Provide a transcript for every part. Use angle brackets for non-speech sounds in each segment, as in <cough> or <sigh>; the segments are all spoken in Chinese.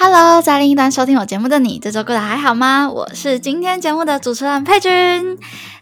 Hello，在另一端收听我节目的你，这周过得还好吗？我是今天节目的主持人佩君。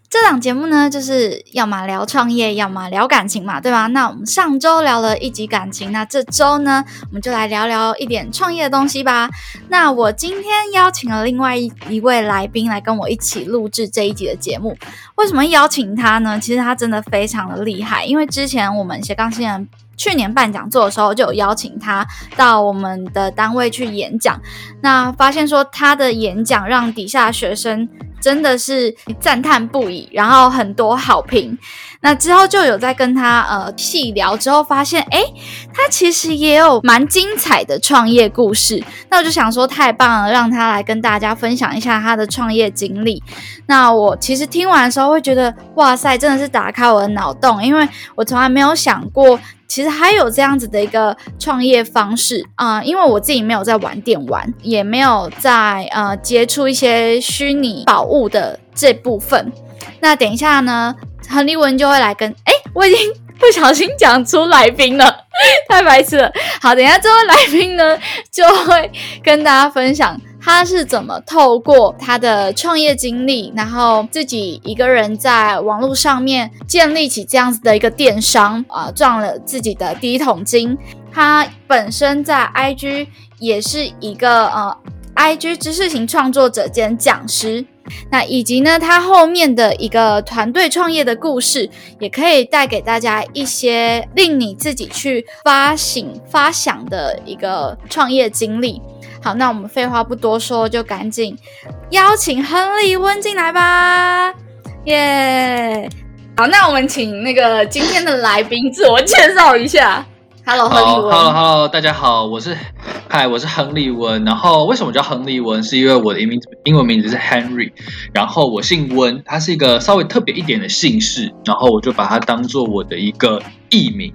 这档节目呢，就是要么聊创业，要么聊感情嘛，对吧？那我们上周聊了一集感情，那这周呢，我们就来聊聊一点创业的东西吧。那我今天邀请了另外一一位来宾来跟我一起录制这一集的节目。为什么邀请他呢？其实他真的非常的厉害，因为之前我们斜杠新人。去年办讲座的时候，就有邀请他到我们的单位去演讲。那发现说他的演讲让底下学生真的是赞叹不已，然后很多好评。那之后就有在跟他呃细聊，之后发现哎，他其实也有蛮精彩的创业故事。那我就想说太棒了，让他来跟大家分享一下他的创业经历。那我其实听完的时候会觉得哇塞，真的是打开我的脑洞，因为我从来没有想过。其实还有这样子的一个创业方式啊，因为我自己没有在玩电玩，也没有在呃接触一些虚拟宝物的这部分。那等一下呢，亨利文就会来跟哎，我已经不小心讲出来宾了，<laughs> 太白痴了。好，等一下这位来宾呢就会跟大家分享。他是怎么透过他的创业经历，然后自己一个人在网络上面建立起这样子的一个电商啊，赚了自己的第一桶金。他本身在 IG 也是一个呃 IG 知识型创作者兼讲师，那以及呢他后面的一个团队创业的故事，也可以带给大家一些令你自己去发醒发想的一个创业经历。好，那我们废话不多说，就赶紧邀请亨利温进来吧，耶！好，那我们请那个今天的来宾自我介绍一下。Hello，亨利温。Hello，Hello，大家好，我是嗨，我是亨利温。然后为什么叫亨利温？是因为我的英名英文名字是 Henry，然后我姓温，它是一个稍微特别一点的姓氏，然后我就把它当做我的一个艺名，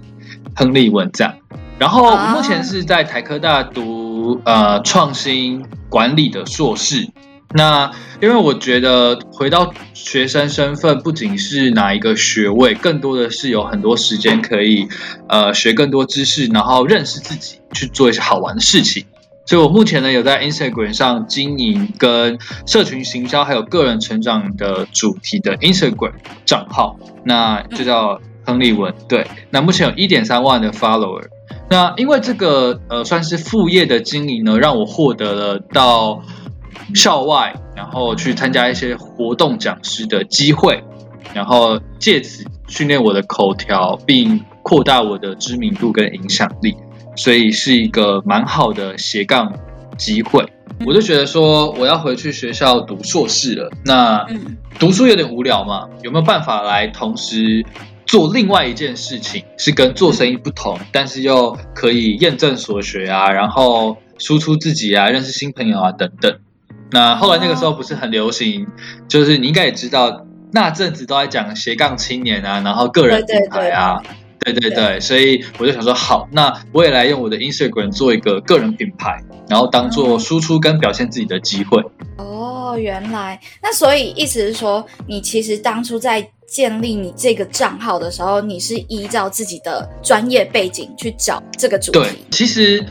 亨利温这样。然后目前是在台科大读。呃，创新管理的硕士。那因为我觉得回到学生身份，不仅是拿一个学位，更多的是有很多时间可以呃学更多知识，然后认识自己，去做一些好玩的事情。所以我目前呢有在 Instagram 上经营跟社群行销还有个人成长的主题的 Instagram 账号，那就叫亨利文。对，那目前有一点三万的 follower。那因为这个呃算是副业的经营呢，让我获得了到校外，然后去参加一些活动讲师的机会，然后借此训练我的口条，并扩大我的知名度跟影响力，所以是一个蛮好的斜杠机会。我就觉得说我要回去学校读硕士了，那读书有点无聊嘛，有没有办法来同时？做另外一件事情是跟做生意不同，但是又可以验证所学啊，然后输出自己啊，认识新朋友啊等等。那后来那个时候不是很流行，就是你应该也知道，那阵子都在讲斜杠青年啊，然后个人品牌啊，对对对，所以我就想说，好，那我也来用我的 Instagram 做一个个人品牌，然后当做输出跟表现自己的机会。哦，原来那所以意思是说，你其实当初在。建立你这个账号的时候，你是依照自己的专业背景去找这个主题。对，其实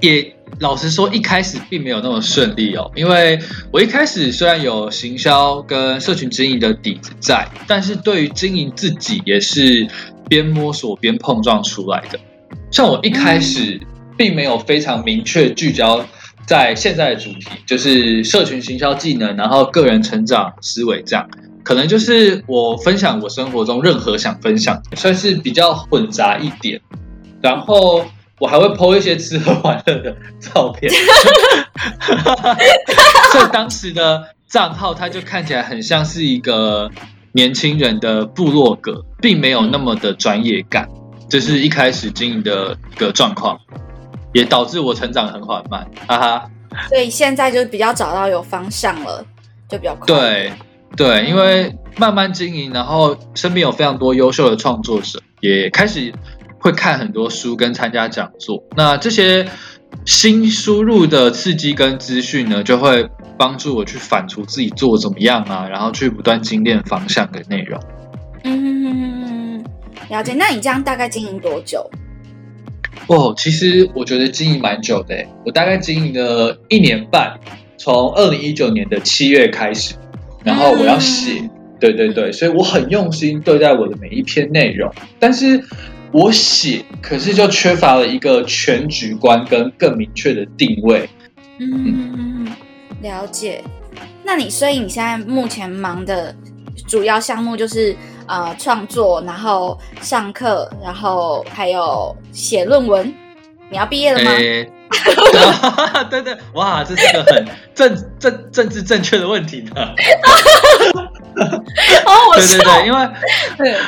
也老实说，一开始并没有那么顺利哦。因为我一开始虽然有行销跟社群经营的底子在，但是对于经营自己也是边摸索边碰撞出来的。像我一开始并没有非常明确聚焦在现在的主题，就是社群行销技能，然后个人成长思维这样。可能就是我分享我生活中任何想分享，算是比较混杂一点。然后我还会 po 一些吃喝玩乐的照片，<laughs> 所以当时的账号，它就看起来很像是一个年轻人的部落格，并没有那么的专业感。这是一开始经营的一个状况，也导致我成长很缓慢，哈哈。所以现在就比较找到有方向了，就比较快。对对，因为慢慢经营，然后身边有非常多优秀的创作者，也开始会看很多书跟参加讲座。那这些新输入的刺激跟资讯呢，就会帮助我去反刍自己做怎么样啊，然后去不断精炼方向跟内容。嗯，了解。那你这样大概经营多久？哦，其实我觉得经营蛮久的，我大概经营了一年半，从二零一九年的七月开始，然后我要写，对对对，所以我很用心对待我的每一篇内容，但是我写，可是就缺乏了一个全局观跟更明确的定位。嗯，了解。那你所以你现在目前忙的主要项目就是？呃，创作，然后上课，然后还有写论文。你要毕业了吗？<laughs> 对对，哇，这是个很政政 <laughs> 政治正确的问题呢。<laughs> 哦，我对对对，因为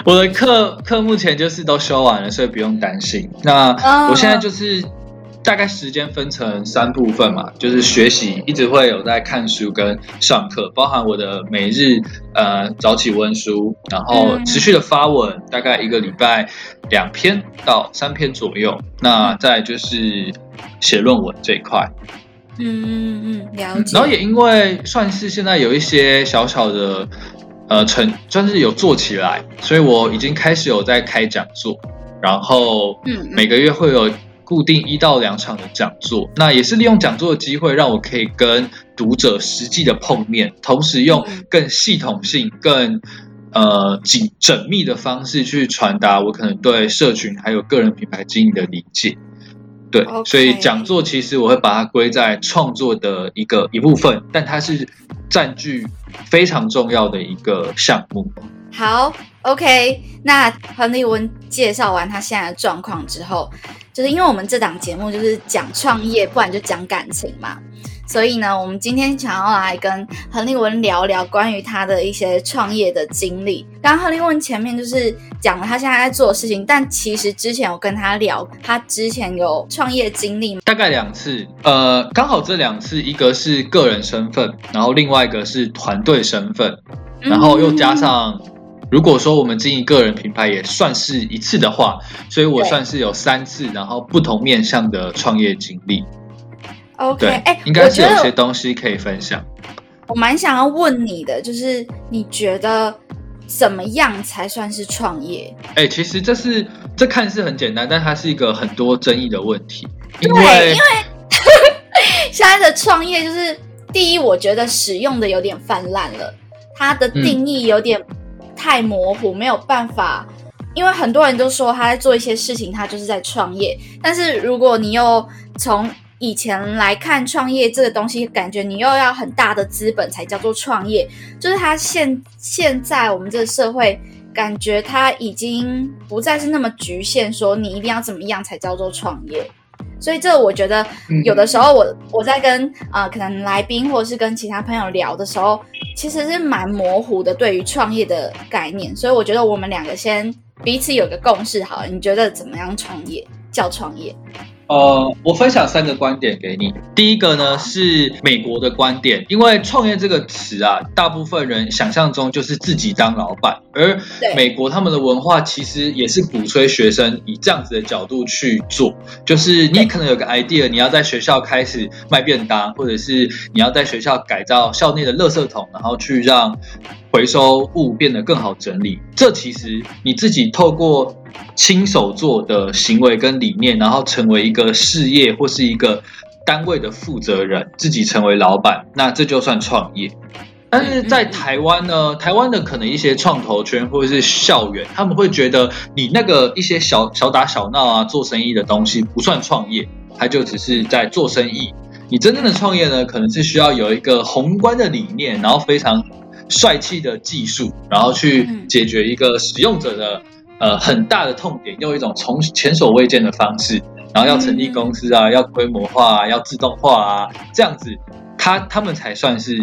我的课课目前就是都修完了，所以不用担心。那我现在就是。大概时间分成三部分嘛，就是学习一直会有在看书跟上课，包含我的每日呃早起温书，然后持续的发文，大概一个礼拜两篇到三篇左右。那再就是写论文这一块，嗯嗯嗯，了解。然后也因为算是现在有一些小小的呃成，算是有做起来，所以我已经开始有在开讲座，然后每个月会有。固定一到两场的讲座，那也是利用讲座的机会，让我可以跟读者实际的碰面，同时用更系统性、更呃紧缜密的方式去传达我可能对社群还有个人品牌经营的理解。对，所以讲座其实我会把它归在创作的一个一部分，但它是占据非常重要的一个项目。好，OK，那彭丽文介绍完他现在的状况之后。就是因为我们这档节目就是讲创业，不然就讲感情嘛，所以呢，我们今天想要来跟何立文聊聊关于他的一些创业的经历。刚刚何立文前面就是讲了他现在在做的事情，但其实之前我跟他聊，他之前有创业经历，大概两次，呃，刚好这两次一个是个人身份，然后另外一个是团队身份，然后又加上。如果说我们经营个人品牌也算是一次的话，所以我算是有三次，然后不同面向的创业经历。OK，哎，应该是有些东西可以分享。我蛮想要问你的，就是你觉得怎么样才算是创业？哎，其实这是这看似很简单，但它是一个很多争议的问题。因为因为 <laughs> 现在的创业就是第一，我觉得使用的有点泛滥了，它的定义有点。太模糊，没有办法，因为很多人都说他在做一些事情，他就是在创业。但是如果你又从以前来看创业这个东西，感觉你又要很大的资本才叫做创业。就是他现现在我们这个社会，感觉他已经不再是那么局限，说你一定要怎么样才叫做创业。所以这我觉得有的时候我我在跟啊可能来宾或者是跟其他朋友聊的时候，其实是蛮模糊的对于创业的概念。所以我觉得我们两个先彼此有个共识，好了，你觉得怎么样创业叫创业？呃，我分享三个观点给你。第一个呢是美国的观点，因为创业这个词啊，大部分人想象中就是自己当老板，而美国他们的文化其实也是鼓吹学生以这样子的角度去做，就是你可能有个 idea，你要在学校开始卖便当，或者是你要在学校改造校内的垃圾桶，然后去让回收物变得更好整理。这其实你自己透过。亲手做的行为跟理念，然后成为一个事业或是一个单位的负责人，自己成为老板，那这就算创业。但是在台湾呢，台湾的可能一些创投圈或者是校园，他们会觉得你那个一些小小打小闹啊，做生意的东西不算创业，他就只是在做生意。你真正的创业呢，可能是需要有一个宏观的理念，然后非常帅气的技术，然后去解决一个使用者的。呃，很大的痛点，用一种从前所未见的方式，然后要成立公司啊，要规模化，啊要自动化啊，这样子他他们才算是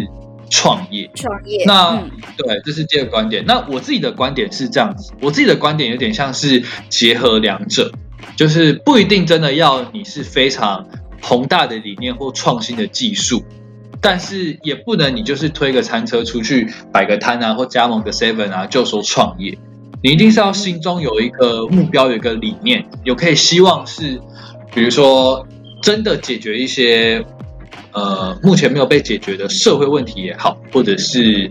创业。创业，那、嗯对，这是第二个观点。那我自己的观点是这样子，我自己的观点有点像是结合两者，就是不一定真的要你是非常宏大的理念或创新的技术，但是也不能你就是推个餐车出去摆个摊啊，或加盟个 seven 啊，就说创业。你一定是要心中有一个目标，有一个理念，有可以希望是，比如说真的解决一些呃目前没有被解决的社会问题也好，或者是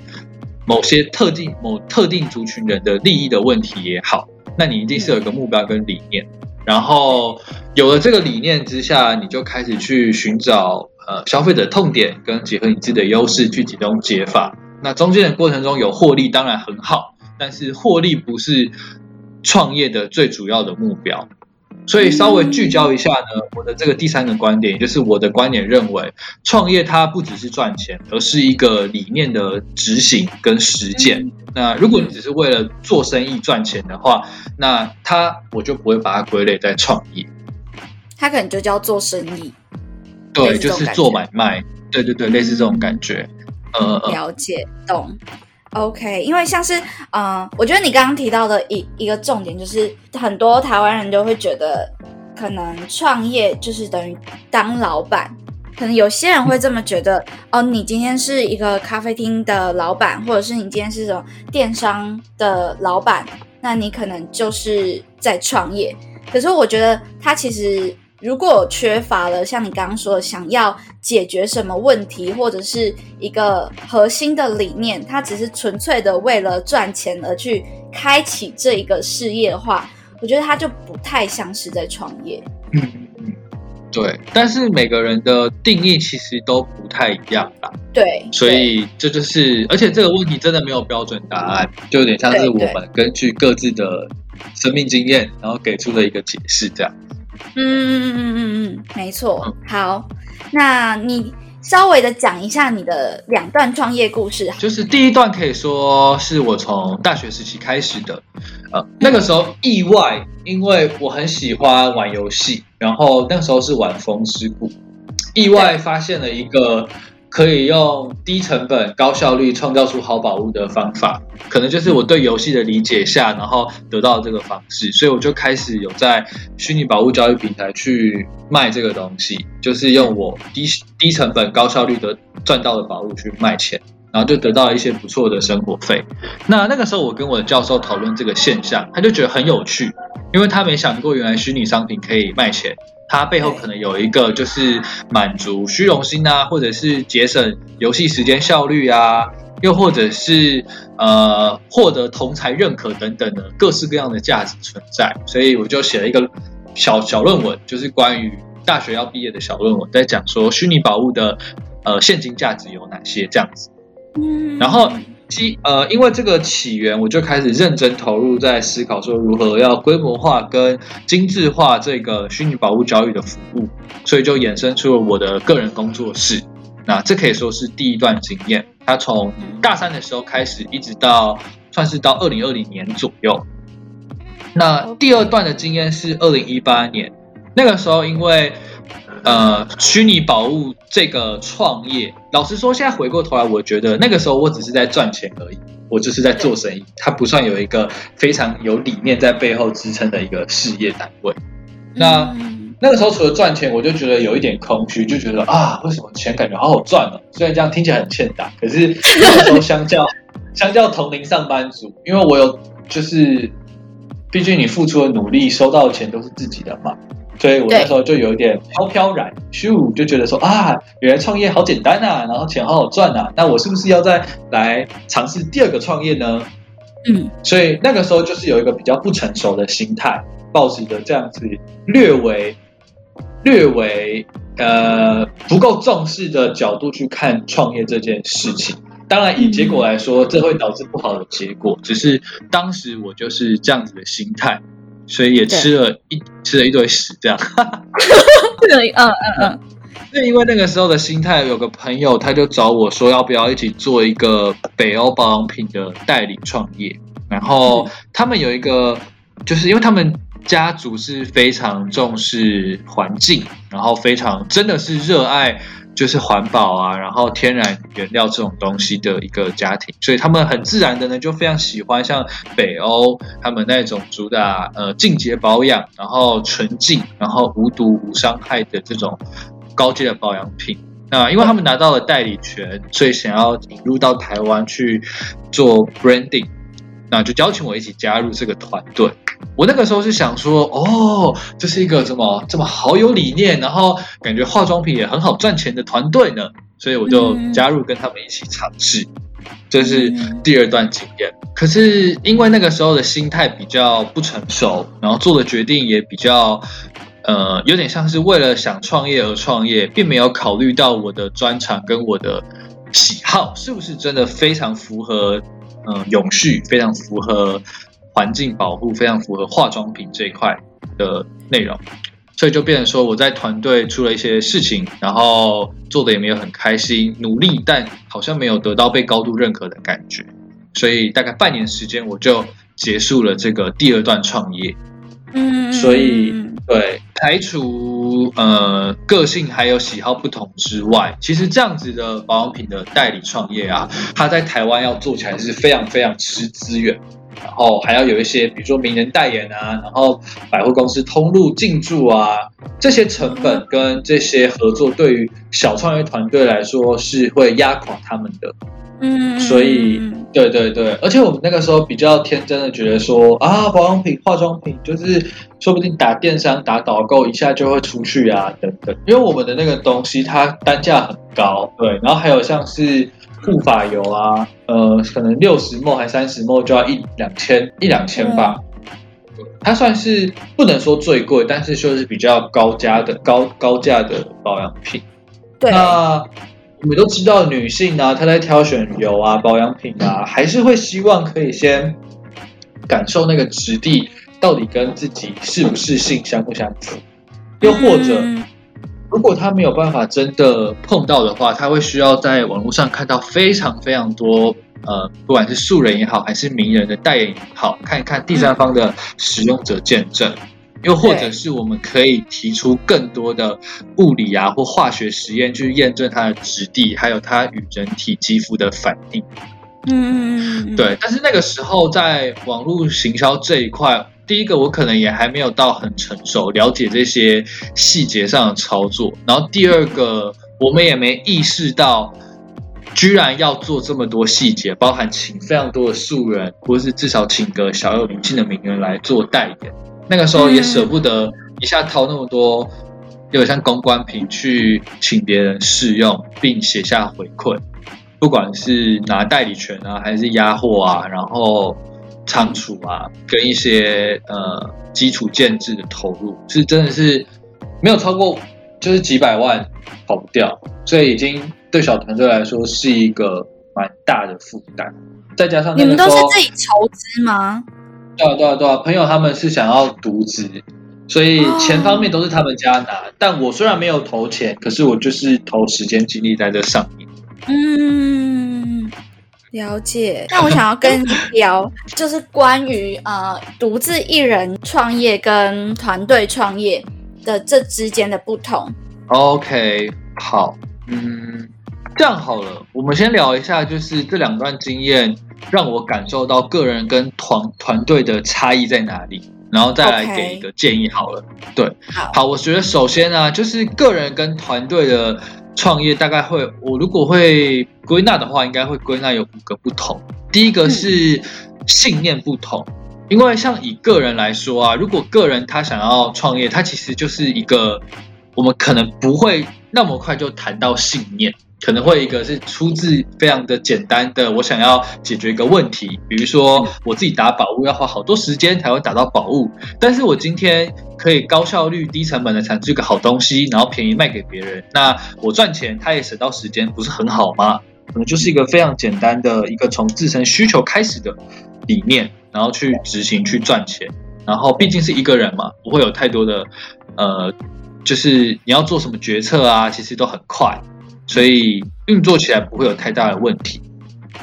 某些特定某特定族群人的利益的问题也好，那你一定是有一个目标跟理念，然后有了这个理念之下，你就开始去寻找呃消费者痛点，跟结合你自己的优势去启动解法。那中间的过程中有获利当然很好，但是获利不是创业的最主要的目标。所以稍微聚焦一下呢，我的这个第三个观点，也就是我的观点认为，创业它不只是赚钱，而是一个理念的执行跟实践。那如果你只是为了做生意赚钱的话，那它我就不会把它归类在创业。它可能就叫做生意，对，就是做买卖，对对对，类似这种感觉。呃呃，了解懂。OK，因为像是，嗯、我觉得你刚刚提到的一一个重点，就是很多台湾人都会觉得，可能创业就是等于当老板。可能有些人会这么觉得，<laughs> 哦，你今天是一个咖啡厅的老板，或者是你今天是什么电商的老板，那你可能就是在创业。可是我觉得他其实如果缺乏了像你刚刚说的，想要解决什么问题，或者是一个核心的理念，他只是纯粹的为了赚钱而去开启这一个事业的话，我觉得他就不太像是在创业。嗯对。但是每个人的定义其实都不太一样吧。对，所以这就是，而且这个问题真的没有标准答案，就有点像是我们根据各自的生命经验，然后给出的一个解释，这样。嗯嗯嗯嗯嗯嗯，没错。嗯。好，那你稍微的讲一下你的两段创业故事。就是第一段可以说是我从大学时期开始的，呃，那个时候意外，因为我很喜欢玩游戏，然后那时候是玩《风之谷》，意外发现了一个可以用低成本、高效率创造出好宝物的方法，可能就是我对游戏的理解下，然后得到这个方式，所以我就开始有在虚拟宝物交易平台去卖这个东西，就是用我低低成本、高效率的赚到的宝物去卖钱。然后就得到了一些不错的生活费。那那个时候，我跟我的教授讨论这个现象，他就觉得很有趣，因为他没想过原来虚拟商品可以卖钱，它背后可能有一个就是满足虚荣心啊，或者是节省游戏时间效率啊，又或者是呃获得同才认可等等的各式各样的价值存在。所以我就写了一个小小论文，就是关于大学要毕业的小论文，在讲说虚拟宝物的呃现金价值有哪些这样子。嗯，然后基呃，因为这个起源，我就开始认真投入在思考说如何要规模化跟精致化这个虚拟宝物交易的服务，所以就衍生出了我的个人工作室。那这可以说是第一段经验，它从大三的时候开始，一直到算是到二零二零年左右。那第二段的经验是二零一八年，那个时候因为呃虚拟宝物这个创业，老实说，现在回过头来，我觉得那个时候我只是在赚钱而已，我就是在做生意，它不算有一个非常有理念在背后支撑的一个事业单位。那嗯那个时候除了赚钱，我就觉得有一点空虚，就觉得啊，为什么钱感觉好好赚啊？虽然这样听起来很欠打，可是那个时候相较相较同龄上班族，因为我有就是，毕竟你付出的努力，收到的钱都是自己的嘛，所以我那时候就有一点飘飘然，咻，就觉得说啊，原来创业好简单啊，然后钱好好赚啊，那我是不是要再来尝试第二个创业呢？嗯所以那个时候就是有一个比较不成熟的心态，抱持着这样子略微略微呃不够重视的角度去看创业这件事情。当然，以结果来说，这会导致不好的结果。只是当时我就是这样子的心态，所以也吃了一吃了一堆屎，这样。<laughs> 对，嗯嗯嗯，是因为那个时候的心态，有个朋友他就找我说，要不要一起做一个北欧保养品的代理创业？然后他们有一个，就是因为他们家族是非常重视环境，然后非常真的是热爱就是环保啊，然后天然原料这种东西的一个家庭，所以他们很自然的呢就非常喜欢像北欧他们那种主打呃净洁保养，然后纯净，然后无毒无伤害的这种高阶的保养品。那因为他们拿到了代理权，所以想要引入到台湾去做 branding，那就邀请我一起加入这个团队。我那个时候是想说，哦，这是一个这么这么好有理念，然后感觉化妆品也很好赚钱的团队呢，所以我就加入跟他们一起尝试。这是第二段经验。可是因为那个时候的心态比较不成熟，然后做的决定也比较。呃，有点像是为了想创业而创业，并没有考虑到我的专长跟我的喜好是不是真的非常符合，呃，永续，非常符合环境保护，非常符合化妆品这一块的内容，所以就变成说我在团队出了一些事情，然后做的也没有很开心，努力但好像没有得到被高度认可的感觉，所以大概半年时间我就结束了这个第二段创业。嗯，所以对排除呃个性还有喜好不同之外，其实这样子的保养品的代理创业啊，它在台湾要做起来是非常非常吃资源，然后还要有一些比如说名人代言啊，然后百货公司通路进驻啊，这些成本跟这些合作对于小创业团队来说是会压垮他们的。嗯，所以对对对，而且我们那个时候比较天真的觉得说啊，保养品、化妆品就是说不定打电商、打导购一下就会出去啊，等等。因为我们的那个东西它单价很高，对，然后还有像是护发油啊，呃，可能六十墨还三十墨就要一两千一两千吧，它算是不能说最贵，但是就是比较高价的高高价的保养品。对。那我们都知道，女性呢，她在挑选油啊、保养品啊，还是会希望可以先感受那个质地到底跟自己是不是性相不相符。又或者，如果她没有办法真的碰到的话，她会需要在网络上看到非常非常多，呃，不管是素人也好，还是名人的代言也好，看一看第三方的使用者见证。又或者是我们可以提出更多的物理啊或化学实验去验证它的质地，还有它与人体肌肤的反应。嗯，对。但是那个时候在网络行销这一块，第一个我可能也还没有到很成熟，了解这些细节上的操作。然后第二个，我们也没意识到，居然要做这么多细节，包含请非常多的素人，或是至少请个小有名气的名人来做代言。那个时候也舍不得一下掏那么多，有点像公关品去请别人试用，并写下回馈，不管是拿代理权啊，还是压货啊，然后仓储啊，跟一些呃基础建制的投入，是真的是没有超过就是几百万跑不掉，所以已经对小团队来说是一个蛮大的负担。再加上你们都是自己筹资吗？对啊对啊对啊，朋友他们是想要独资，所以钱方面都是他们家拿。但我虽然没有投钱，可是我就是投时间精力在这上面。嗯，了解。那我想要跟你聊，<laughs> 就是关于呃独自一人创业跟团队创业的这之间的不同。OK，好，嗯，这样好了，我们先聊一下，就是这两段经验。让我感受到个人跟团团队的差异在哪里，然后再来给一个建议好了。对，好，我觉得首先呢，就是个人跟团队的创业，大概会我如果会归纳的话，应该会归纳有五个不同。第一个是信念不同，因为像以个人来说啊，如果个人他想要创业，他其实就是一个我们可能不会那么快就谈到信念。可能会一个是出自非常的简单的，我想要解决一个问题，比如说我自己打宝物要花好多时间才会打到宝物，但是我今天可以高效率、低成本的产出一个好东西，然后便宜卖给别人，那我赚钱，他也省到时间，不是很好吗？可能就是一个非常简单的一个从自身需求开始的理念，然后去执行去赚钱，然后毕竟是一个人嘛，不会有太多的呃，就是你要做什么决策啊，其实都很快。所以运作起来不会有太大的问题，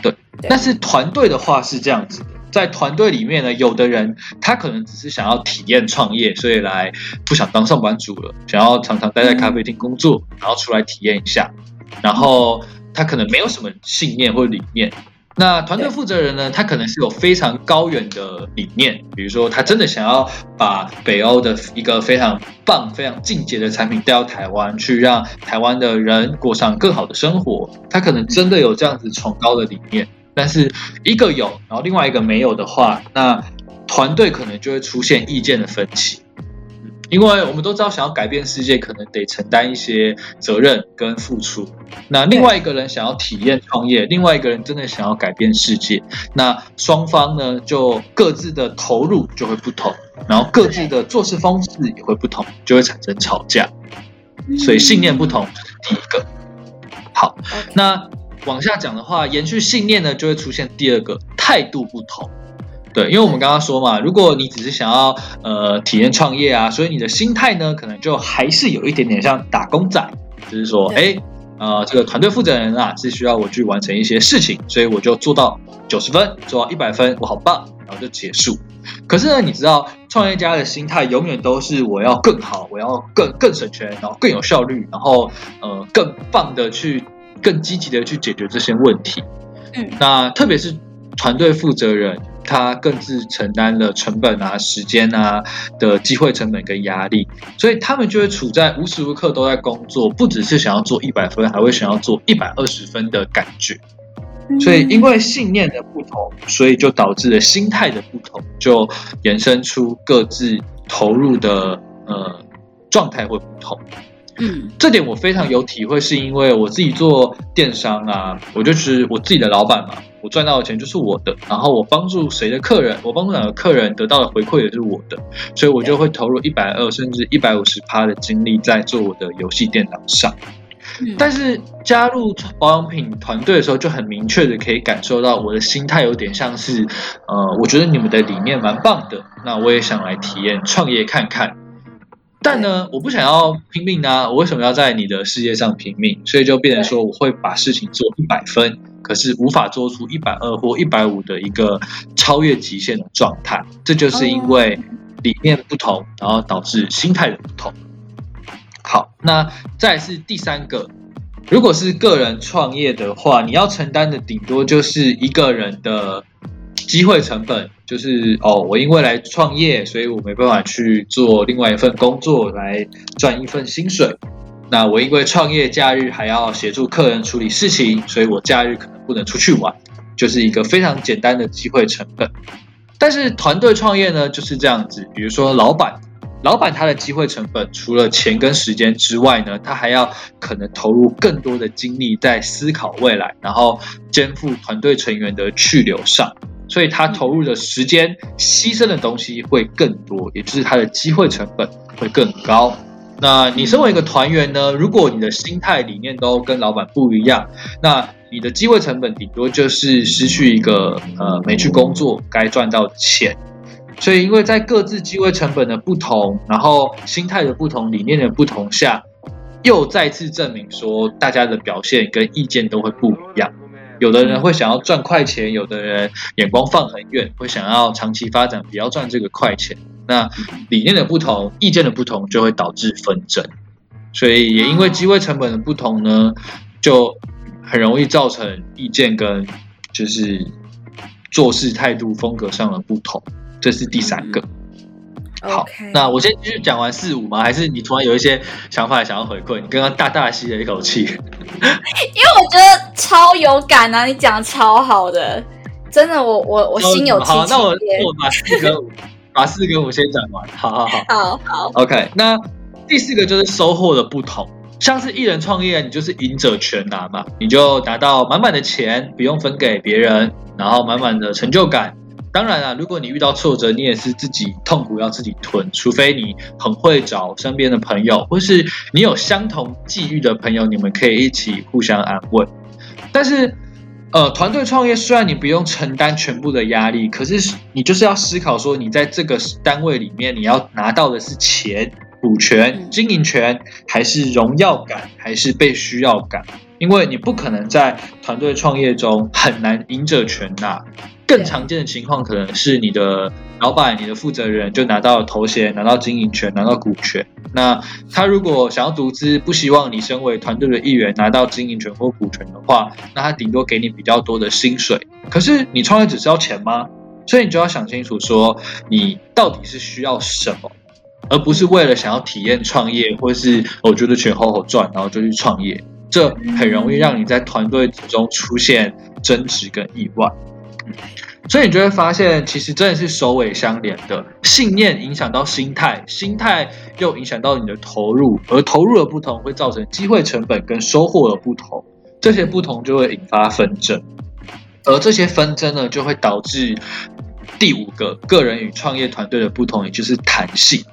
对。但是团队的话是这样子的，在团队里面呢，有的人他可能只是想要体验创业，所以来不想当上班族了，想要常常待在咖啡厅工作，然后出来体验一下。然后他可能没有什么信念或理念。那团队负责人呢？他可能是有非常高远的理念，比如说他真的想要把北欧的一个非常棒、非常进阶的产品带到台湾，去让台湾的人过上更好的生活。他可能真的有这样子崇高的理念，但是一个有，然后另外一个没有的话，那团队可能就会出现意见的分歧。因为我们都知道，想要改变世界，可能得承担一些责任跟付出。那另外一个人想要体验创业，另外一个人真的想要改变世界，那双方呢就各自的投入就会不同，然后各自的做事方式也会不同，就会产生吵架。所以信念不同是第一个。好，那往下讲的话，延续信念呢，就会出现第二个态度不同。对，因为我们刚刚说嘛，如果你只是想要呃体验创业啊，所以你的心态呢，可能就还是有一点点像打工仔，就是说，哎，呃，这个团队负责人啊，是需要我去完成一些事情，所以我就做到九十分，做到一百分，我好棒，然后就结束。可是呢，你知道，创业家的心态永远都是我要更好，我要更更省钱，然后更有效率，然后呃更棒的去更积极的去解决这些问题。嗯，那特别是团队负责人。他更自承担了成本啊、时间啊的机会成本跟压力，所以他们就会处在无时无刻都在工作，不只是想要做一百分，还会想要做一百二十分的感觉。所以因为信念的不同，所以就导致了心态的不同，就延伸出各自投入的呃状态会不同。嗯，这点我非常有体会，是因为我自己做电商啊，我就是我自己的老板嘛，我赚到的钱就是我的，然后我帮助谁的客人，我帮助哪个客人得到的回馈也是我的，所以我就会投入一百二甚至一百五十趴的精力在做我的游戏电脑上。但是加入保养品团队的时候，就很明确的可以感受到我的心态有点像是，呃，我觉得你们的理念蛮棒的，那我也想来体验创业看看。但呢，我不想要拼命啊！我为什么要在你的世界上拼命？所以就变成说，我会把事情做一百分，可是无法做出一百二或一百五的一个超越极限的状态。这就是因为理念不同，然后导致心态的不同。好，那再是第三个，如果是个人创业的话，你要承担的顶多就是一个人的。机会成本就是哦，我因为来创业，所以我没办法去做另外一份工作来赚一份薪水。那我因为创业假日还要协助客人处理事情，所以我假日可能不能出去玩，就是一个非常简单的机会成本。但是团队创业呢就是这样子，比如说老板，老板他的机会成本除了钱跟时间之外呢，他还要可能投入更多的精力在思考未来，然后肩负团队成员的去留上。所以他投入的时间、牺牲的东西会更多，也就是他的机会成本会更高。那你身为一个团员呢？如果你的心态理念都跟老板不一样，那你的机会成本顶多就是失去一个呃没去工作该赚到的钱。所以因为在各自机会成本的不同，然后心态的不同、理念的不同下，又再次证明说大家的表现跟意见都会不一样。有的人会想要赚快钱，有的人眼光放很远，会想要长期发展，不要赚这个快钱。那理念的不同，意见的不同，就会导致纷争。所以也因为机会成本的不同呢，就很容易造成意见跟就是做事态度风格上的不同。这是第三个。好，那我先继续讲完四五吗？还是你突然有一些想法想要回馈？你刚刚大大吸了一口气，<laughs> 因为我觉得超有感啊！你讲的超好的，真的，我我我心有戚戚好，那我我把四个五，把四个我先讲完。好好好，好好。OK，那第四个就是收获的不同。像是艺人创业，你就是赢者全拿嘛，你就拿到满满的钱，不用分给别人，然后满满的成就感。当然啊，如果你遇到挫折，你也是自己痛苦要自己吞，除非你很会找身边的朋友，或是你有相同际遇的朋友，你们可以一起互相安慰。但是，呃，团队创业虽然你不用承担全部的压力，可是你就是要思考说，你在这个单位里面，你要拿到的是钱、股权、经营权，还是荣耀感，还是被需要感？因为你不可能在团队创业中很难赢者全拿。更常见的情况可能是你的老板、你的负责人就拿到头衔、拿到经营权、拿到股权。那他如果想要独资，不希望你身为团队的一员拿到经营权或股权的话，那他顶多给你比较多的薪水。可是你创业只是要钱吗？所以你就要想清楚，说你到底是需要什么，而不是为了想要体验创业，或是我觉得钱好好赚，然后就去创业。这很容易让你在团队中出现争执跟意外。所以你就会发现，其实真的是首尾相连的，信念影响到心态，心态又影响到你的投入，而投入的不同会造成机会成本跟收获的不同，这些不同就会引发纷争，而这些纷争呢，就会导致第五个个人与创业团队的不同，也就是弹性。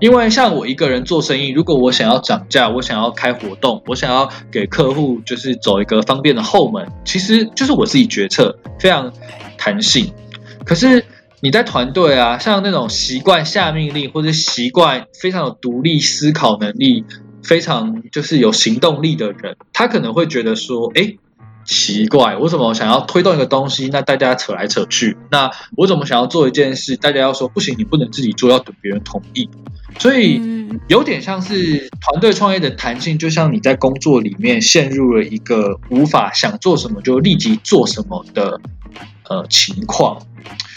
因为像我一个人做生意，如果我想要涨价，我想要开活动，我想要给客户就是走一个方便的后门，其实就是我自己决策，非常弹性。可是你在团队啊，像那种习惯下命令或者习惯非常有独立思考能力、非常就是有行动力的人，他可能会觉得说，哎。奇怪，我怎么想要推动一个东西，那大家扯来扯去；那我怎么想要做一件事，大家要说不行，你不能自己做，要等别人同意。所以有点像是团队创业的弹性，就像你在工作里面陷入了一个无法想做什么就立即做什么的呃情况。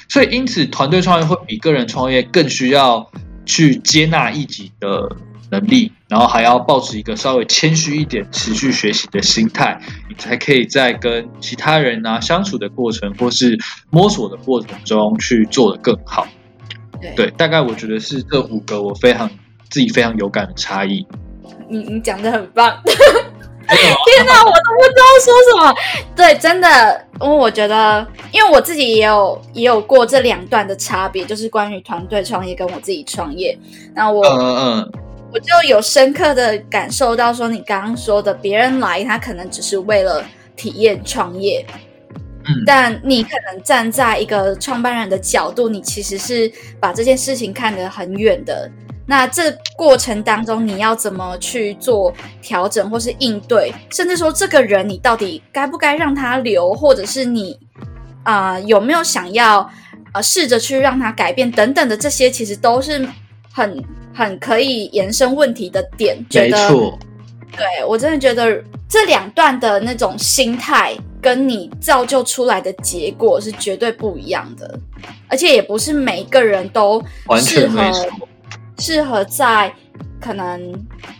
所以因此，团队创业会比个人创业更需要去接纳异己的。能力，然后还要保持一个稍微谦虚一点、持续学习的心态，你才可以在跟其他人啊相处的过程，或是摸索的过程中去做得更好。对，大概我觉得是这五个我非常自己非常有感的差异。你你讲的很棒，天哪，我都不知道说什么。对，真的，因为我觉得，因为我自己也有也有过这两段的差别，就是关于团队创业跟我自己创业。那我嗯嗯。我就有深刻的感受到，说你刚刚说的，别人来他可能只是为了体验创业，嗯，但你可能站在一个创办人的角度，你其实是把这件事情看得很远的。那这过程当中，你要怎么去做调整或是应对，甚至说这个人你到底该不该让他留，或者是你啊有没有想要呃试着去让他改变等等的这些，其实都是很。很可以延伸问题的点，没错，对我真的觉得这两段的那种心态，跟你造就出来的结果是绝对不一样的，而且也不是每一个人都适合适合在可能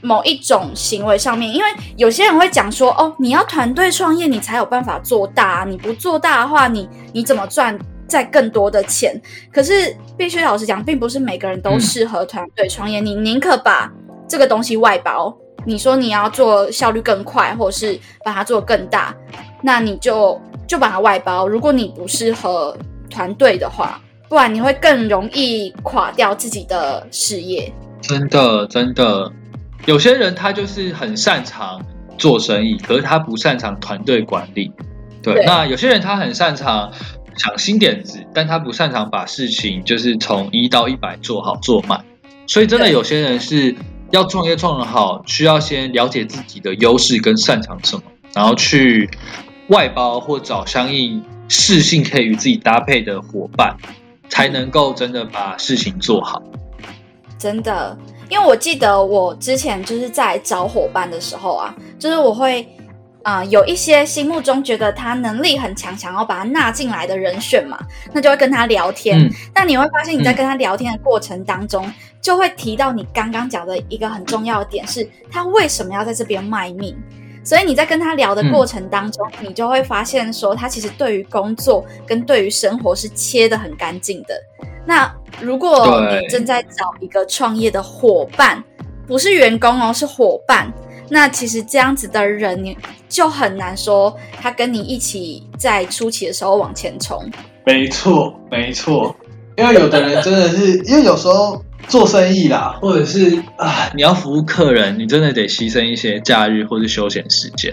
某一种行为上面，因为有些人会讲说，哦，你要团队创业，你才有办法做大，你不做大的话，你你怎么赚？在更多的钱，可是必须老实讲，并不是每个人都适合团队创业。你宁可把这个东西外包，你说你要做效率更快，或者是把它做更大，那你就就把它外包。如果你不适合团队的话，不然你会更容易垮掉自己的事业。真的，真的，有些人他就是很擅长做生意，可是他不擅长团队管理。对，那有些人他很擅长。想新点子，但他不擅长把事情就是从一到一百做好做满，所以真的有些人是要创业创得好，需要先了解自己的优势跟擅长什么，然后去外包或找相应适性可以与自己搭配的伙伴，才能够真的把事情做好。真的，因为我记得我之前就是在找伙伴的时候啊，就是我会。啊，有一些心目中觉得他能力很强，想要把他纳进来的人选嘛，那就会跟他聊天。但你会发现，你在跟他聊天的过程当中，就会提到你刚刚讲的一个很重要的点，是他为什么要在这边卖命。所以你在跟他聊的过程当中，你就会发现说，他其实对于工作跟对于生活是切的很干净的。那如果你正在找一个创业的伙伴，不是员工哦，是伙伴。那其实这样子的人，你就很难说他跟你一起在初期的时候往前冲。没错，没错，因为有的人真的是，因为有时候做生意啦，或者是啊，你要服务客人，你真的得牺牲一些假日或是休闲时间。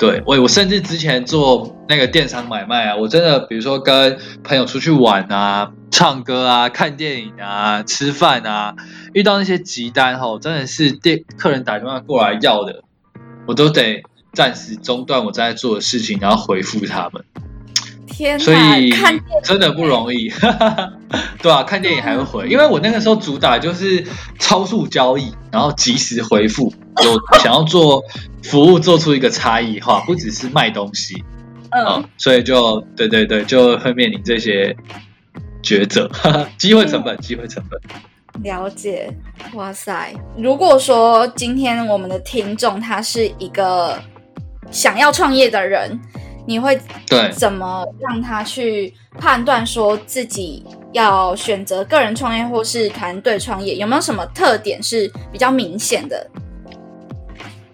对，我我甚至之前做那个电商买卖啊，我真的比如说跟朋友出去玩啊、唱歌啊、看电影啊、吃饭啊，遇到那些急单吼，真的是店客人打电话过来要的，我都得暂时中断我正在做的事情，然后回复他们。天，所以真的不容易，<laughs> 对啊，看电影还会回，因为我那个时候主打就是超速交易，然后及时回复，有 <laughs> 想要做服务做出一个差异化，不只是卖东西。啊、嗯，所以就对对对，就会面临这些抉择，<laughs> 机会成本，机会成本。了解。哇塞，如果说今天我们的听众他是一个想要创业的人，你会对，怎么让他去判断说自己要选择个人创业或是团队创业？有没有什么特点是比较明显的？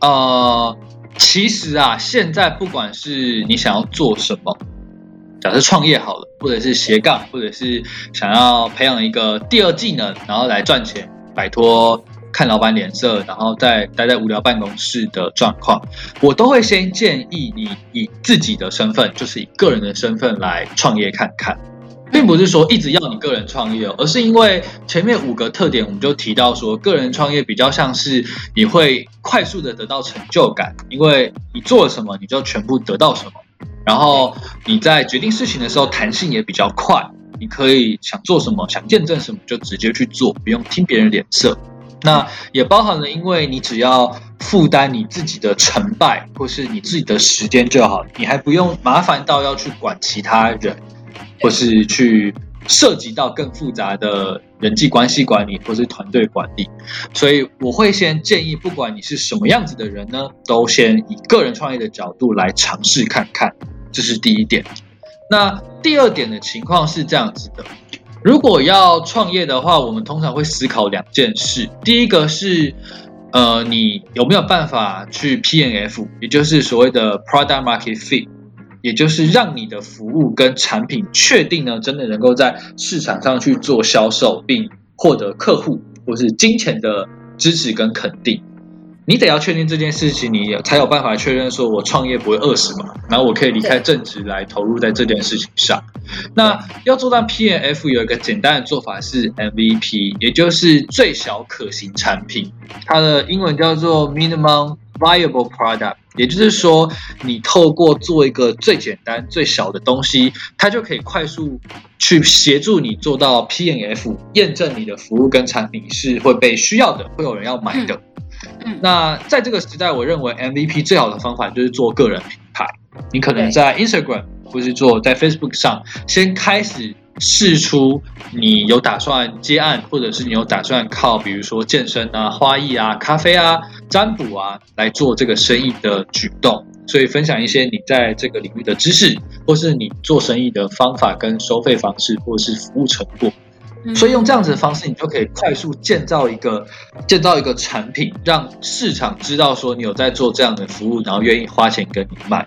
呃，其实啊，现在不管是你想要做什么，假设创业好了，或者是斜杠，或者是想要培养一个第二技能，然后来赚钱，摆脱看老板脸色，然后再待在无聊办公室的状况，我都会先建议你以自己的身份，就是以个人的身份来创业看看。并不是说一直要你个人创业哦，而是因为前面五个特点，我们就提到说，个人创业比较像是你会快速的得到成就感，因为你做了什么，你就全部得到什么。然后你在决定事情的时候，弹性也比较快，你可以想做什么，想见证什么就直接去做，不用听别人脸色。那也包含了，因为你只要负担你自己的成败，或是你自己的时间就好，你还不用麻烦到要去管其他人。或是去涉及到更复杂的人际关系管理，或是团队管理，所以我会先建议，不管你是什么样子的人呢，都先以个人创业的角度来尝试看看，这是第一点。那第二点的情况是这样子的：如果要创业的话，我们通常会思考两件事，第一个是。呃，你有没有办法去 PNF，也就是所谓的 Product Market Fit，也就是让你的服务跟产品确定呢，真的能够在市场上去做销售，并获得客户或是金钱的支持跟肯定。你得要确定这件事情，你才有办法确认说我创业不会饿死嘛，然后我可以离开正职来投入在这件事情上。那要做到 P N F 有一个简单的做法是 MVP，也就是最小可行产品，它的英文叫做 Minimum Viable Product。也就是说，你透过做一个最简单、最小的东西，它就可以快速去协助你做到 P N F，验证你的服务跟产品是会被需要的，会有人要买的。嗯那在这个时代，我认为 MVP 最好的方法就是做个人品牌。你可能在 Instagram 或是做在 Facebook 上，先开始试出你有打算接案，或者是你有打算靠比如说健身啊、花艺啊、咖啡啊、占卜啊来做这个生意的举动。所以分享一些你在这个领域的知识，或是你做生意的方法跟收费方式，或是服务成果。所以用这样子的方式，你就可以快速建造一个建造一个产品，让市场知道说你有在做这样的服务，然后愿意花钱跟你卖。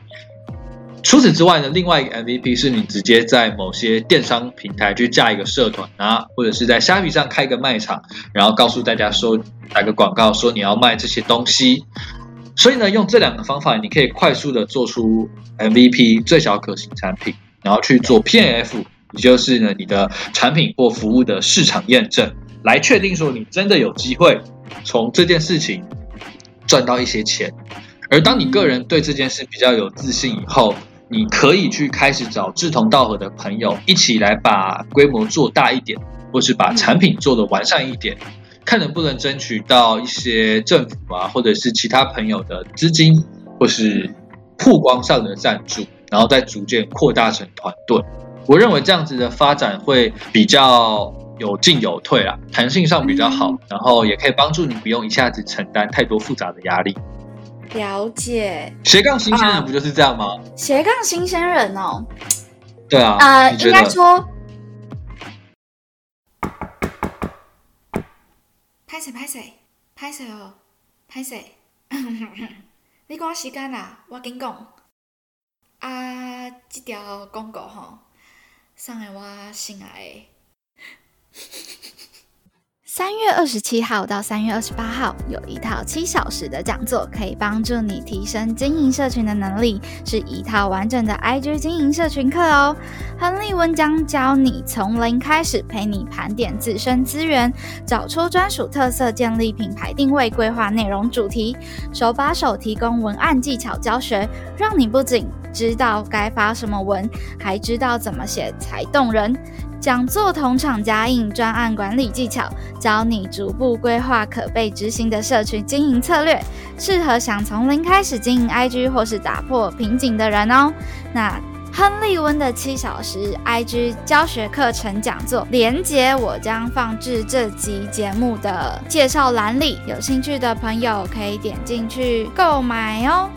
除此之外呢，另外一个 MVP 是你直接在某些电商平台去架一个社团啊，或者是在虾皮上开一个卖场，然后告诉大家说打个广告，说你要卖这些东西。所以呢，用这两个方法，你可以快速的做出 MVP 最小可行产品，然后去做 PnF 也就是呢你的产品或服务的市场验证，来确定说你真的有机会从这件事情赚到一些钱。而当你个人对这件事比较有自信以后，你可以去开始找志同道合的朋友，一起来把规模做大一点，或是把产品做得完善一点，看能不能争取到一些政府啊，或者是其他朋友的资金，或是曝光上的赞助，然后再逐渐扩大成团队。我认为这样子的发展会比较有进有退啊，弹性上比较好，然后也可以帮助你不用一下子承担太多复杂的压力。了解斜杠新鲜人不就是这样吗？斜杠新鲜人哦，对啊，呃，应？该说，拍谁拍谁拍谁哦，拍谁？<laughs> 你赶时间啦，我紧讲。啊，这条广告吼，送给我心爱的，三月二十七号到三月二十八号有一套七小时的讲座，可以帮助你提升经营社群的能力，是一套完整的 IG 经营社群课哦。亨利文将教你从零开始，陪你盘点自身资源，找出专属特色，建立品牌定位，规划内容主题，手把手提供文案技巧教学，让你不仅知道该发什么文，还知道怎么写才动人。讲座同场加印专案管理技巧，教你逐步规划可被执行的社群经营策略，适合想从零开始经营 IG 或是打破瓶颈的人哦。那亨利温的七小时 IG 教学课程讲座连接，我将放置这集节目的介绍栏里，有兴趣的朋友可以点进去购买哦。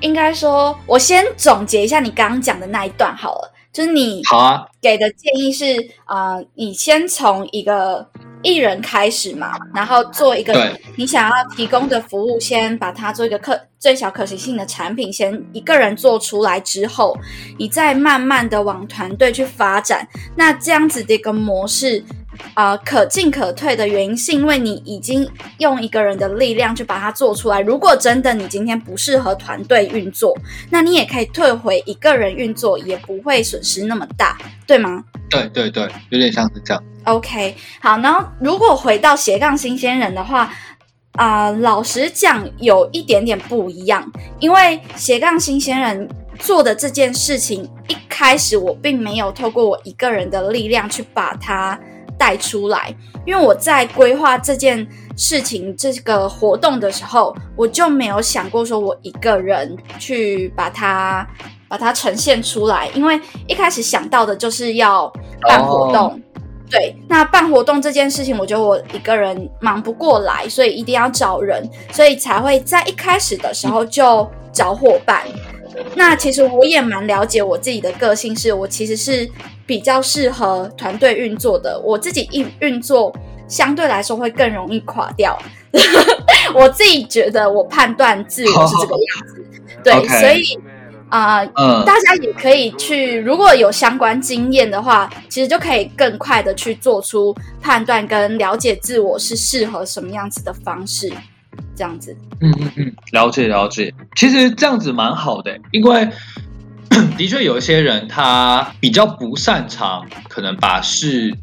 应该说，我先总结一下你刚刚讲的那一段好了，就是你好啊给的建议是，呃，你先从一个艺人开始嘛，然后做一个你想要提供的服务，先把它做一个可最小可行性的产品，先一个人做出来之后，你再慢慢的往团队去发展。那这样子的一个模式，啊，可进可退的原因是因为你已经用一个人的力量去把它做出来。如果真的你今天不适合团队运作，那你也可以退回一个人运作，也不会损失那么大，对吗对对对，有点像是这样。？OK，好，然后如果回到斜杠新鲜人的话。啊、老实讲，有一点点不一样，因为斜杠新鲜人做的这件事情，一开始我并没有透过我一个人的力量去把它带出来，因为我在规划这件事情、这个活动的时候，我就没有想过说我一个人去把它把它呈现出来，因为一开始想到的就是要办活动。对，那办活动这件事情，我觉得我一个人忙不过来，所以一定要找人，所以才会在一开始的时候就找伙伴。那其实我也蛮了解我自己的个性，是我其实是比较适合团队运作的，我自己运运作相对来说会更容易垮掉。<laughs> 我自己觉得我判断自我是这个样子，<laughs> 对所以啊、呃嗯，大家也可以去，如果有相关经验的话，其实就可以更快的去做出判断跟了解自我是适合什么样子的方式，这样子。嗯嗯嗯，了解了解。其实这样子蛮好的，因为 <coughs> 的确有一些人他比较不擅长，可能把事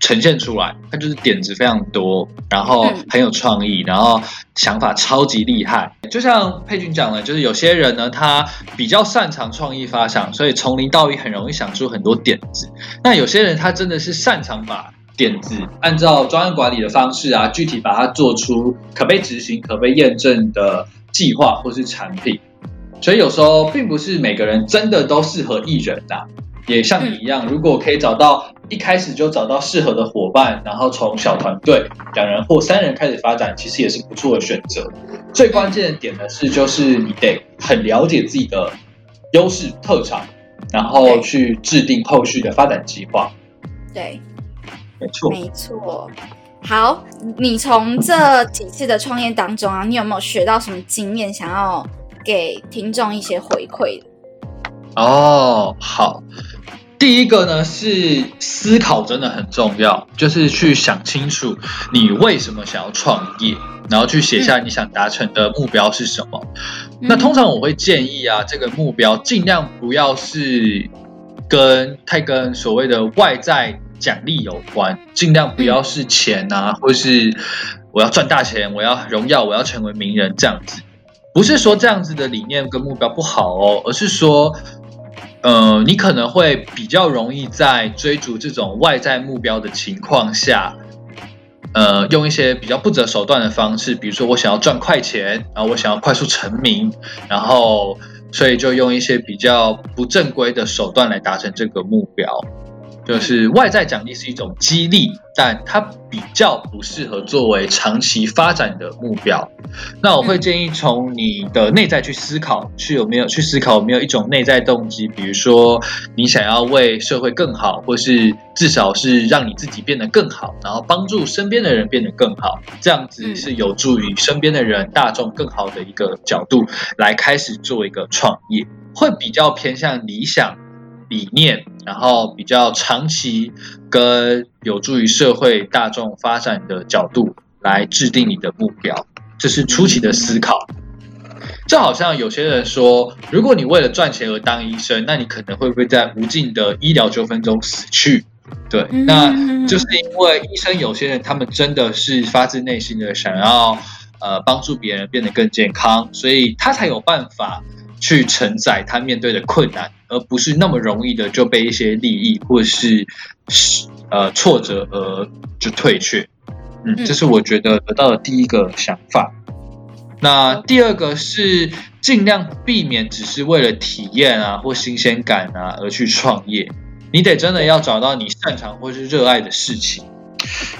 呈现出来，他就是点子非常多，然后嗯很有创意，然后想法超级厉害。就像佩君讲的，就是有些人呢，他比较擅长创意发想，所以从零到一很容易想出很多点子。那有些人他真的是擅长把点子按照专案管理的方式啊，具体把它做出可被执行、可被验证的计划或是产品。所以有时候并不是每个人真的都适合艺人呐、也像你一样，如果可以找到一开始就找到适合的伙伴，然后从小团队两人或三人开始发展，其实也是不错的选择。最关键的点呢是，就是你得很了解自己的优势特长，然后去制定后续的发展计划。对，没错。没错。好，你从这几次的创业当中啊，你有没有学到什么经验，想要给听众一些回馈的？哦，好。第一个呢是思考真的很重要，就是去想清楚你为什么想要创业，然后去写下你想达成的目标是什么。那通常我会建议啊，这个目标尽量不要是跟太跟所谓的外在奖励有关，尽量不要是钱啊，或是我要赚大钱，我要荣耀，我要成为名人这样子。不是说这样子的理念跟目标不好哦，而是说，呃，你可能会比较容易在追逐这种外在目标的情况下，呃，用一些比较不择手段的方式，比如说我想要赚快钱，然后我想要快速成名，然后所以就用一些比较不正规的手段来达成这个目标。就是外在奖励是一种激励，但它比较不适合作为长期发展的目标。那我会建议从你的内在去思考，去有没有去思考有没有一种内在动机，比如说你想要为社会更好，或是至少是让你自己变得更好，然后帮助身边的人变得更好，这样子是有助于身边的人大众更好的一个角度来开始做一个创业，会比较偏向理想。理念，然后比较长期跟有助于社会大众发展的角度来制定你的目标，这是初期的思考。就好像有些人说，如果你为了赚钱而当医生，那你可能会不会在无尽的医疗纠纷中死去？对，那就是因为医生有些人他们真的是发自内心的想要呃帮助别人变得更健康，所以他才有办法去承载他面对的困难，而不是那么容易的就被一些利益或是呃挫折而就退却。嗯，这是我觉得得到的第一个想法。那第二个是尽量避免只是为了体验啊或新鲜感啊而去创业，你得真的要找到你擅长或是热爱的事情，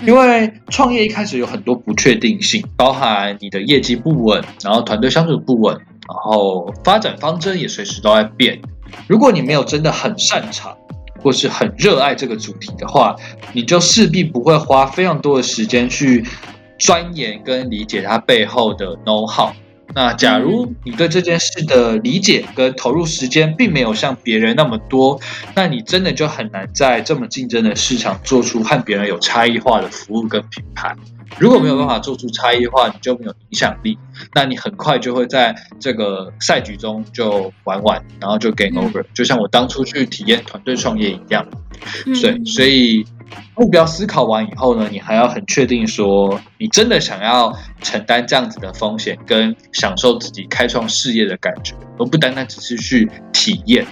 因为创业一开始有很多不确定性，包含你的业绩不稳，然后团队相处不稳，然后发展方针也随时都在变。如果你没有真的很擅长或是很热爱这个主题的话，你就势必不会花非常多的时间去。钻研跟理解它背后的 know how。那假如你对这件事的理解跟投入时间并没有像别人那么多，那你真的就很难在这么竞争的市场做出和别人有差异化的服务跟品牌。如果没有办法做出差异化，你就没有影响力，那你很快就会在这个赛局中就玩完，然后就 game over。就像我当初去体验团队创业一样。对，所以。目标思考完以后呢，你还要很确定说，你真的想要承担这样子的风险，跟享受自己开创事业的感觉，而不单单只是去体验。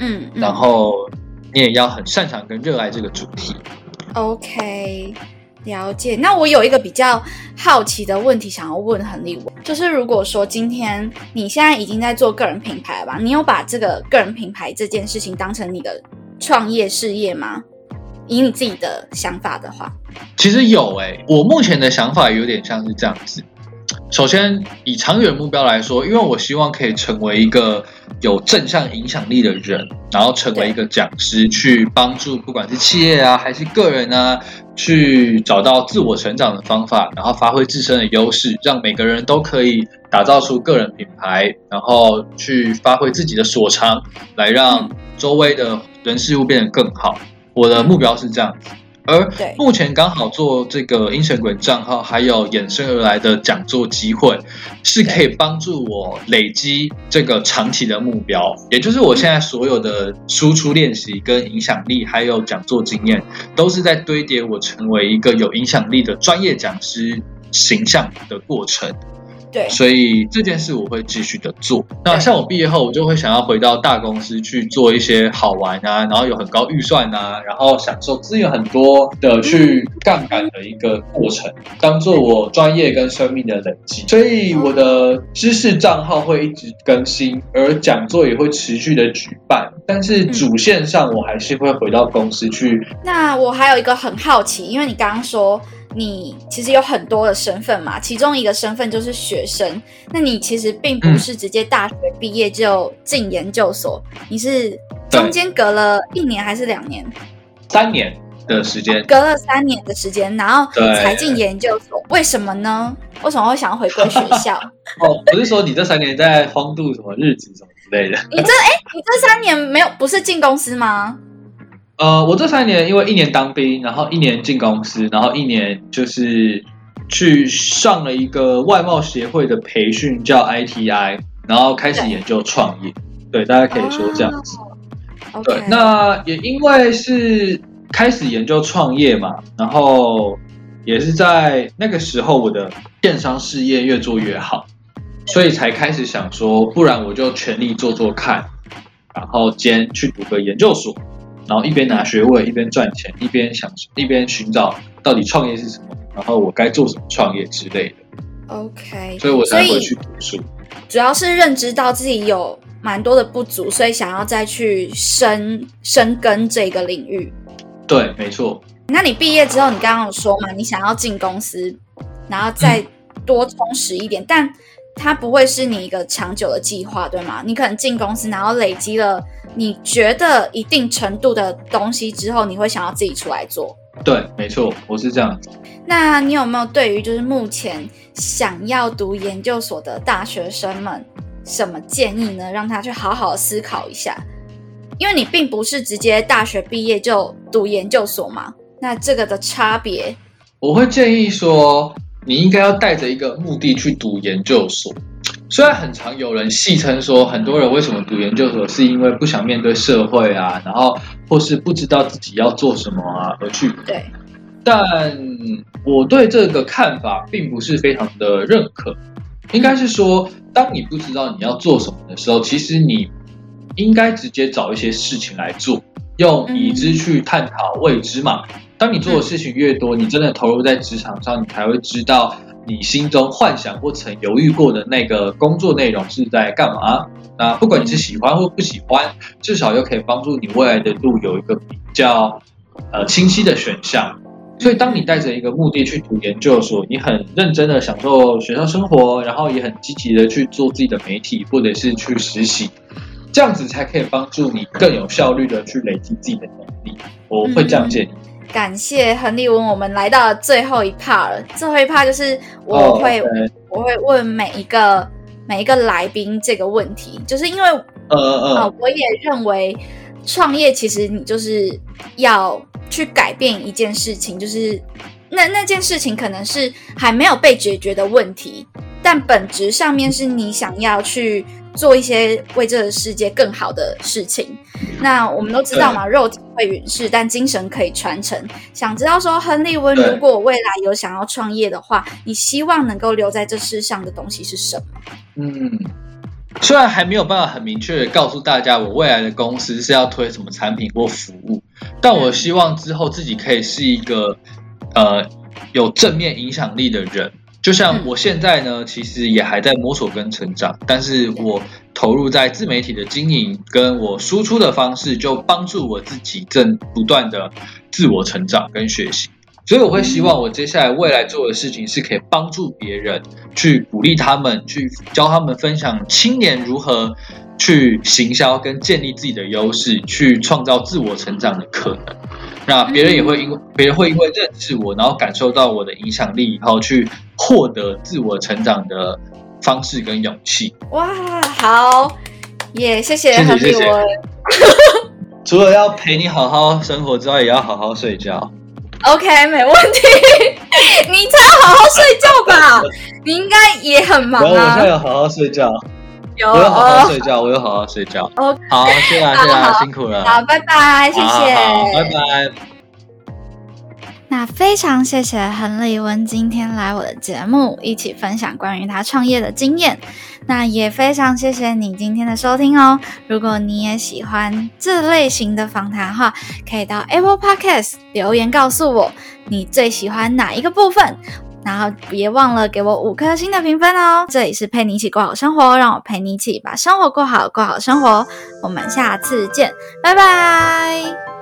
嗯，然后你也要很擅长跟热爱这个主题。OK，了解。那我有一个比较好奇的问题想要问恒利文，就是如果说今天你现在已经在做个人品牌了吧，你有把这个个人品牌这件事情当成你的创业事业吗？以你自己的想法的话，其实有诶，我目前的想法有点像是这样子。首先，以长远目标来说，因为我希望可以成为一个有正向影响力的人，然后成为一个讲师，去帮助不管是企业啊还是个人啊，去找到自我成长的方法，然后发挥自身的优势，让每个人都可以打造出个人品牌，然后去发挥自己的所长，来让周围的人事物变得更好。我的目标是这样，而目前刚好做这个 Instagram 账号，还有衍生而来的讲座机会，是可以帮助我累积这个长期的目标。也就是我现在所有的输出练习、跟影响力，还有讲座经验，都是在堆叠我成为一个有影响力的专业讲师形象的过程。对，所以这件事我会继续的做。那像我毕业后，我就会想要回到大公司去做一些好玩啊，然后有很高预算啊，然后享受资源很多的去杠杆的一个过程，当做我专业跟生命的累积。所以我的知识账号会一直更新，而讲座也会持续的举办。但是主线上，我还是会回到公司去。那我还有一个很好奇，因为你刚刚说。你其实有很多的身份嘛，其中一个身份就是学生。那你其实并不是直接大学毕业就进研究所，你是中间隔了一年还是两年？三年的时间，隔了三年的时间，然后才进研究所。为什么呢？为什么会想要回归学校？<laughs> 哦，不是说你这三年在荒度什么日子什么之类的？你这哎，你这三年没有不是进公司吗？呃，我这三年因为一年当兵，然后一年进公司，然后一年就是去上了一个外贸协会的培训，叫 ITI，然后开始研究创业。对，大家可以说这样子。对，那也因为是开始研究创业嘛，然后也是在那个时候，我的电商事业越做越好，所以才开始想说，不然我就全力做做看，然后兼去读个研究所。然后一边拿学位，一边赚钱，一边想一边寻找到底创业是什么，然后我该做什么创业之类的。OK，所以我才会去读书。主要是认知到自己有蛮多的不足，所以想要再去深深耕这个领域。对，没错。那你毕业之后，你刚刚有说嘛，你想要进公司，然后再多充实一点，但它不会是你一个长久的计划，对吗？你可能进公司，然后累积了。你觉得一定程度的东西之后，你会想要自己出来做？对，没错，我是这样子。那你有没有对于就是目前想要读研究所的大学生们什么建议呢？让他去好好思考一下。因为你并不是直接大学毕业就读研究所嘛，那这个的差别，我会建议说，你应该要带着一个目的去读研究所。虽然很常有人戏称说，很多人为什么读研究所，是因为不想面对社会啊，然后或是不知道自己要做什么啊而去。对，但我对这个看法并不是非常的认可。应该是说，当你不知道你要做什么的时候，其实你应该直接找一些事情来做，用已知去探讨未知嘛。当你做的事情越多，你真的投入在职场上，你才会知道。你心中幻想或曾犹豫过的那个工作内容是在干嘛？那不管你是喜欢或不喜欢，至少又可以帮助你未来的路有一个比较呃清晰的选项。所以，当你带着一个目的去读研究所，你很认真的享受学校生活，然后也很积极的去做自己的媒体或者是去实习，这样子才可以帮助你更有效率的去累积自己的能力。我会这样建议。感谢亨利文，我们来到了最后一 part 了。最后一 part 就是我会我会问每一个每一个来宾这个问题，就是因为呃呃，我也认为创业其实你就是要去改变一件事情，就是那那件事情可能是还没有被解决的问题，但本质上面是你想要去。做一些为这个世界更好的事情。那我们都知道嘛，肉体会陨逝，但精神可以传承。想知道说，亨利温，如果未来有想要创业的话，你希望能够留在这世上的东西是什么？嗯，虽然还没有办法很明确的告诉大家，我未来的公司是要推什么产品或服务，但我希望之后自己可以是一个呃有正面影响力的人。就像我现在呢，其实也还在摸索跟成长，但是我投入在自媒体的经营，跟我输出的方式，就帮助我自己正不断的自我成长跟学习。所以我会希望我接下来未来做的事情是可以帮助别人，去鼓励他们，去教他们分享青年如何去行销跟建立自己的优势，去创造自我成长的可能。那别人也会因为别人会因为认识我，然后感受到我的影响力，然后去获得自我成长的方式跟勇气。哇，好耶！谢谢，谢谢，谢谢。除了要陪你好好生活之外，也要好好睡觉。OK，没问题。<laughs> 你才要好好睡觉吧？<laughs> 你应该也很忙啊。我现在要好好睡觉。有，我有好好睡觉，我有好好睡觉。哦，<laughs> 好，谢啦，谢啦，辛苦了。好，拜拜，谢谢，拜拜。那非常谢谢亨利文今天来我的节目，一起分享关于他创业的经验。那也非常谢谢你今天的收听哦。如果你也喜欢这类型的访谈话，可以到 Apple Podcast 留言告诉我你最喜欢哪一个部分。然后别忘了给我五颗星的评分哦！这里是陪你一起过好生活，让我陪你一起把生活过好，过好生活。我们下次见，拜拜。